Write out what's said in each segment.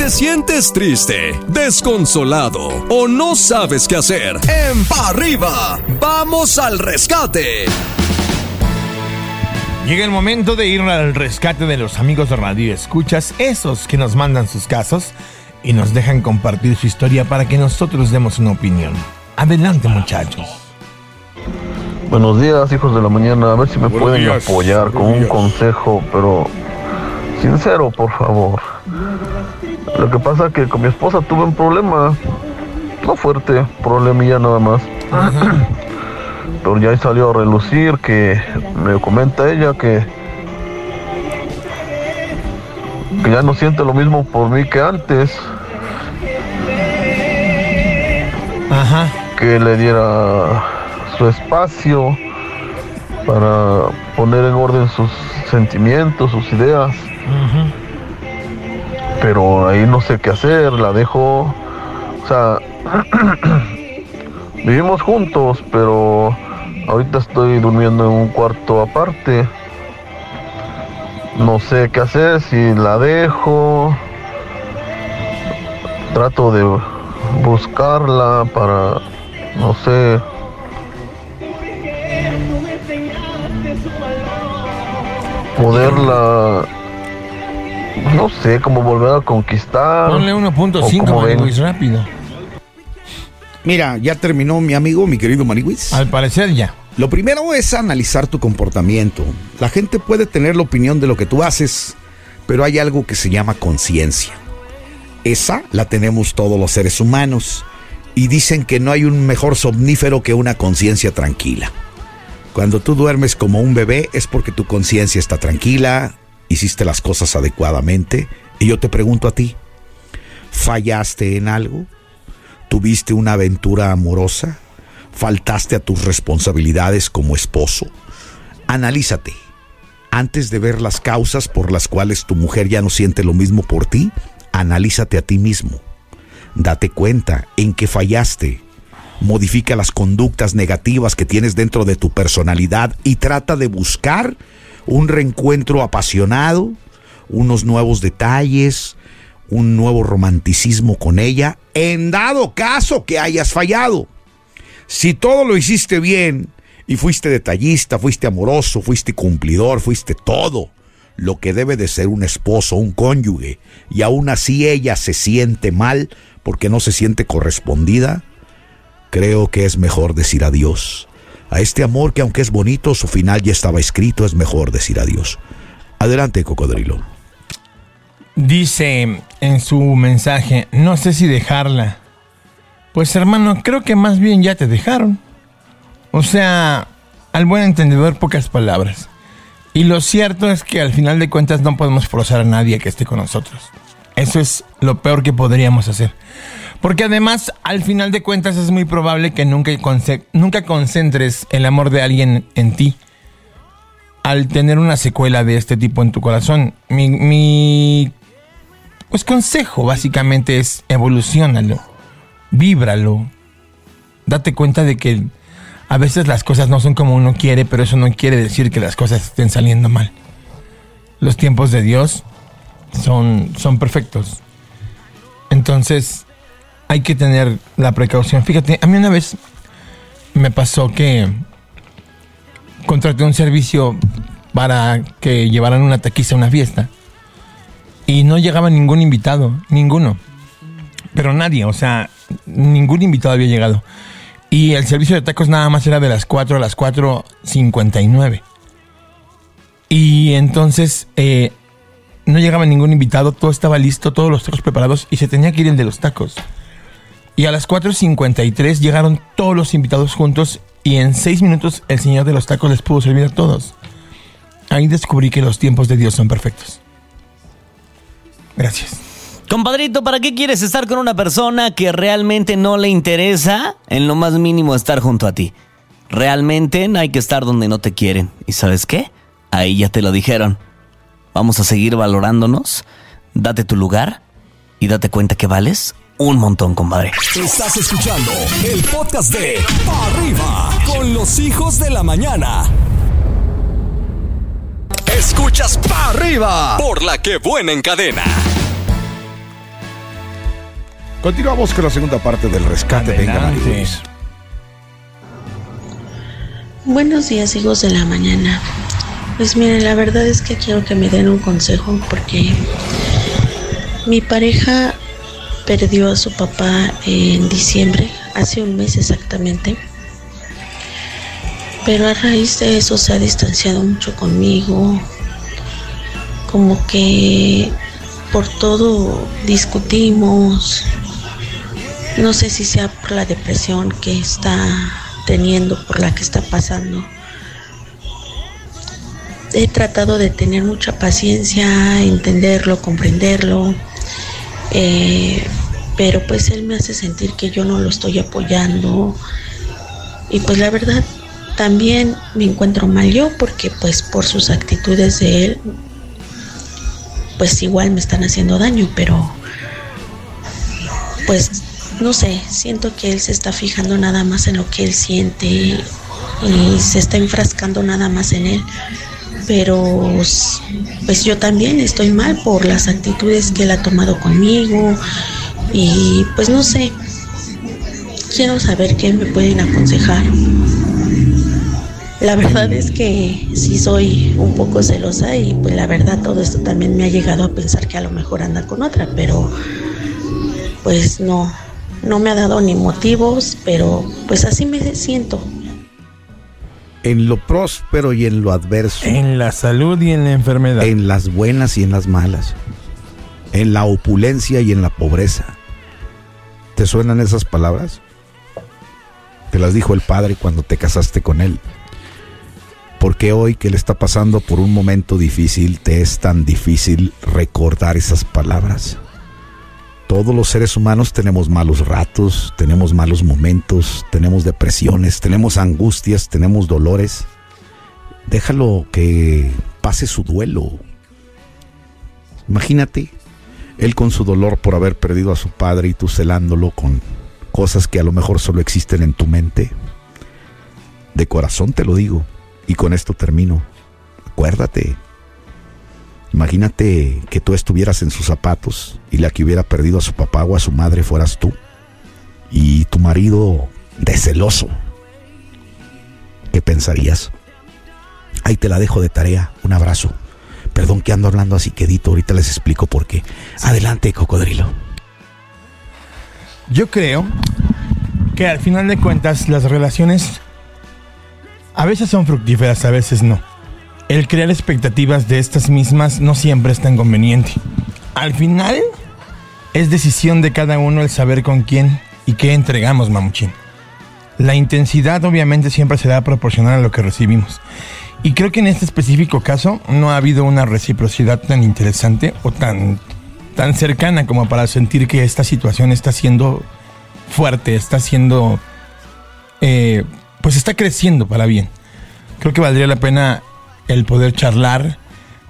te sientes triste, desconsolado o no sabes qué hacer, en Pa Arriba, vamos al rescate. Llega el momento de ir al rescate de los amigos de Radio Escuchas, esos que nos mandan sus casos y nos dejan compartir su historia para que nosotros demos una opinión. Adelante, muchachos. Buenos días, hijos de la mañana. A ver si me pueden apoyar con un consejo, pero sincero, por favor. Lo que pasa es que con mi esposa tuve un problema, no fuerte, problemilla nada más. pero ya salió a relucir que me comenta ella que que ya no siente lo mismo por mí que antes. Ajá. Que le diera su espacio para poner en orden sus sentimientos, sus ideas. Pero ahí no sé qué hacer, la dejo. O sea, vivimos juntos, pero ahorita estoy durmiendo en un cuarto aparte. No sé qué hacer, si la dejo. Trato de buscarla para, no sé, poderla, no sé, como volver a conquistar. Ponle 1.5 Maniwis rápido. Mira, ya terminó mi amigo, mi querido Maniwis. Al parecer ya. Lo primero es analizar tu comportamiento. La gente puede tener la opinión de lo que tú haces, pero hay algo que se llama conciencia. Esa la tenemos todos los seres humanos y dicen que no hay un mejor somnífero que una conciencia tranquila. Cuando tú duermes como un bebé es porque tu conciencia está tranquila, hiciste las cosas adecuadamente. Y yo te pregunto a ti, ¿fallaste en algo? ¿Tuviste una aventura amorosa? ¿Faltaste a tus responsabilidades como esposo? Analízate. Antes de ver las causas por las cuales tu mujer ya no siente lo mismo por ti, analízate a ti mismo. Date cuenta en que fallaste modifica las conductas negativas que tienes dentro de tu personalidad y trata de buscar un reencuentro apasionado, unos nuevos detalles, un nuevo romanticismo con ella, en dado caso que hayas fallado. Si todo lo hiciste bien y fuiste detallista, fuiste amoroso, fuiste cumplidor, fuiste todo lo que debe de ser un esposo, un cónyuge, y aún así ella se siente mal porque no se siente correspondida, creo que es mejor decir adiós. A este amor que aunque es bonito, su final ya estaba escrito, es mejor decir adiós. Adelante, cocodrilo. Dice en su mensaje, no sé si dejarla. Pues hermano, creo que más bien ya te dejaron. O sea, al buen entendedor pocas palabras. Y lo cierto es que al final de cuentas no podemos forzar a nadie que esté con nosotros. Eso es lo peor que podríamos hacer. Porque además, al final de cuentas, es muy probable que nunca, nunca concentres el amor de alguien en ti. Al tener una secuela de este tipo en tu corazón. Mi, mi pues consejo básicamente es evolucionalo. Víbralo. Date cuenta de que a veces las cosas no son como uno quiere, pero eso no quiere decir que las cosas estén saliendo mal. Los tiempos de Dios son, son perfectos. Entonces, hay que tener la precaución. Fíjate, a mí una vez me pasó que contraté un servicio para que llevaran una taquiza a una fiesta y no llegaba ningún invitado, ninguno. Pero nadie, o sea, ningún invitado había llegado. Y el servicio de tacos nada más era de las 4 a las 4.59. Y entonces eh, no llegaba ningún invitado, todo estaba listo, todos los tacos preparados y se tenía que ir el de los tacos. Y a las 4.53 llegaron todos los invitados juntos y en 6 minutos el señor de los tacos les pudo servir a todos. Ahí descubrí que los tiempos de Dios son perfectos. Gracias. Compadrito, ¿para qué quieres estar con una persona que realmente no le interesa en lo más mínimo estar junto a ti? Realmente no hay que estar donde no te quieren. ¿Y sabes qué? Ahí ya te lo dijeron. Vamos a seguir valorándonos. Date tu lugar y date cuenta que vales un montón, compadre. Estás escuchando el podcast de Pa Arriba con los hijos de la mañana. Escuchas Pa Arriba por la que buena en cadena. Continuamos con la segunda parte del rescate. Venga, Luis. Buenos días, hijos de la mañana. Pues miren, la verdad es que quiero que me den un consejo porque mi pareja perdió a su papá en diciembre, hace un mes exactamente. Pero a raíz de eso se ha distanciado mucho conmigo. Como que por todo discutimos. No sé si sea por la depresión que está teniendo, por la que está pasando. He tratado de tener mucha paciencia, entenderlo, comprenderlo, eh, pero pues él me hace sentir que yo no lo estoy apoyando y pues la verdad también me encuentro mal yo porque pues por sus actitudes de él pues igual me están haciendo daño, pero pues no sé, siento que él se está fijando nada más en lo que él siente y se está enfrascando nada más en él. Pero pues yo también estoy mal por las actitudes que él ha tomado conmigo y pues no sé, quiero saber qué me pueden aconsejar. La verdad es que sí soy un poco celosa y pues la verdad todo esto también me ha llegado a pensar que a lo mejor anda con otra, pero pues no, no me ha dado ni motivos, pero pues así me siento. En lo próspero y en lo adverso. En la salud y en la enfermedad. En las buenas y en las malas. En la opulencia y en la pobreza. ¿Te suenan esas palabras? Te las dijo el Padre cuando te casaste con Él. ¿Por qué hoy que le está pasando por un momento difícil te es tan difícil recordar esas palabras? Todos los seres humanos tenemos malos ratos, tenemos malos momentos, tenemos depresiones, tenemos angustias, tenemos dolores. Déjalo que pase su duelo. Imagínate, él con su dolor por haber perdido a su padre y tú celándolo con cosas que a lo mejor solo existen en tu mente. De corazón te lo digo, y con esto termino. Acuérdate, Imagínate que tú estuvieras en sus zapatos y la que hubiera perdido a su papá o a su madre fueras tú. Y tu marido de celoso. ¿Qué pensarías? Ahí te la dejo de tarea. Un abrazo. Perdón que ando hablando así quedito. Ahorita les explico por qué. Adelante, cocodrilo. Yo creo que al final de cuentas las relaciones a veces son fructíferas, a veces no. El crear expectativas de estas mismas no siempre es tan conveniente. Al final es decisión de cada uno el saber con quién y qué entregamos, mamuchín. La intensidad obviamente siempre será proporcional a lo que recibimos. Y creo que en este específico caso no ha habido una reciprocidad tan interesante o tan, tan cercana como para sentir que esta situación está siendo fuerte, está siendo... eh, pues está creciendo para bien. Creo que valdría la pena el poder charlar,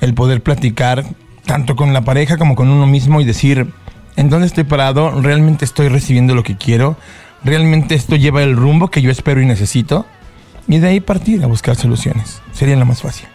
el poder platicar, tanto con la pareja como con uno mismo y decir, ¿en dónde estoy parado? ¿Realmente estoy recibiendo lo que quiero? ¿Realmente esto lleva el rumbo que yo espero y necesito? Y de ahí partir a buscar soluciones. Sería lo más fácil.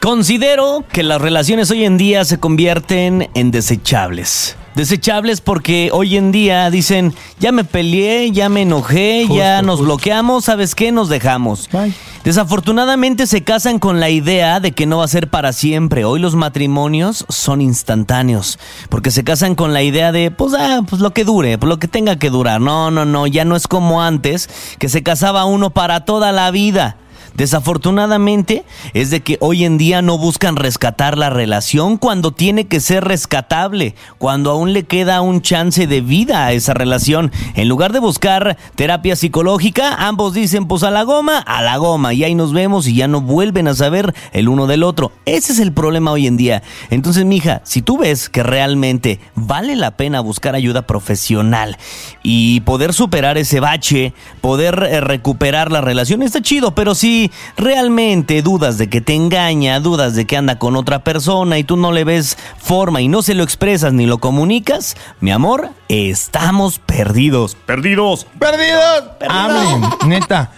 Considero que las relaciones hoy en día se convierten en desechables. Desechables porque hoy en día dicen, ya me peleé, ya me enojé, ya nos justo. bloqueamos, ¿sabes qué? Nos dejamos. Bye. Desafortunadamente se casan con la idea de que no va a ser para siempre. Hoy los matrimonios son instantáneos. Porque se casan con la idea de, pues, ah, pues lo que dure, pues lo que tenga que durar. No, no, no, ya no es como antes, que se casaba uno para toda la vida. Desafortunadamente es de que hoy en día no buscan rescatar la relación cuando tiene que ser rescatable, cuando aún le queda un chance de vida a esa relación. En lugar de buscar terapia psicológica, ambos dicen pues a la goma, a la goma, y ahí nos vemos y ya no vuelven a saber el uno del otro. Ese es el problema hoy en día. Entonces, mija, si tú ves que realmente vale la pena buscar ayuda profesional y poder superar ese bache, poder eh, recuperar la relación, está chido, pero si realmente dudas de que te engaña, dudas de que anda con otra persona y tú no le ves forma y no se lo expresas ni lo comunicas, mi amor, estamos perdidos. Perdidos. ¡Perdidos! Hablen, neta.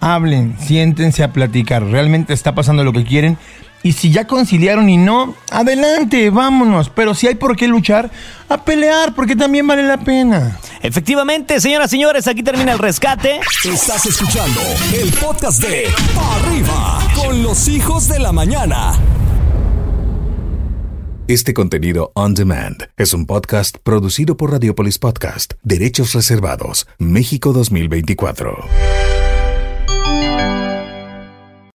Hablen, siéntense a platicar. ¿Realmente está pasando lo que quieren? Y si ya conciliaron y no, adelante, vámonos. Pero si hay por qué luchar, a pelear, porque también vale la pena. Efectivamente, señoras y señores, aquí termina el rescate. Estás escuchando el podcast de Pa' Arriba con los hijos de la mañana. Este contenido on demand es un podcast producido por Radiopolis Podcast, Derechos Reservados, México 2024.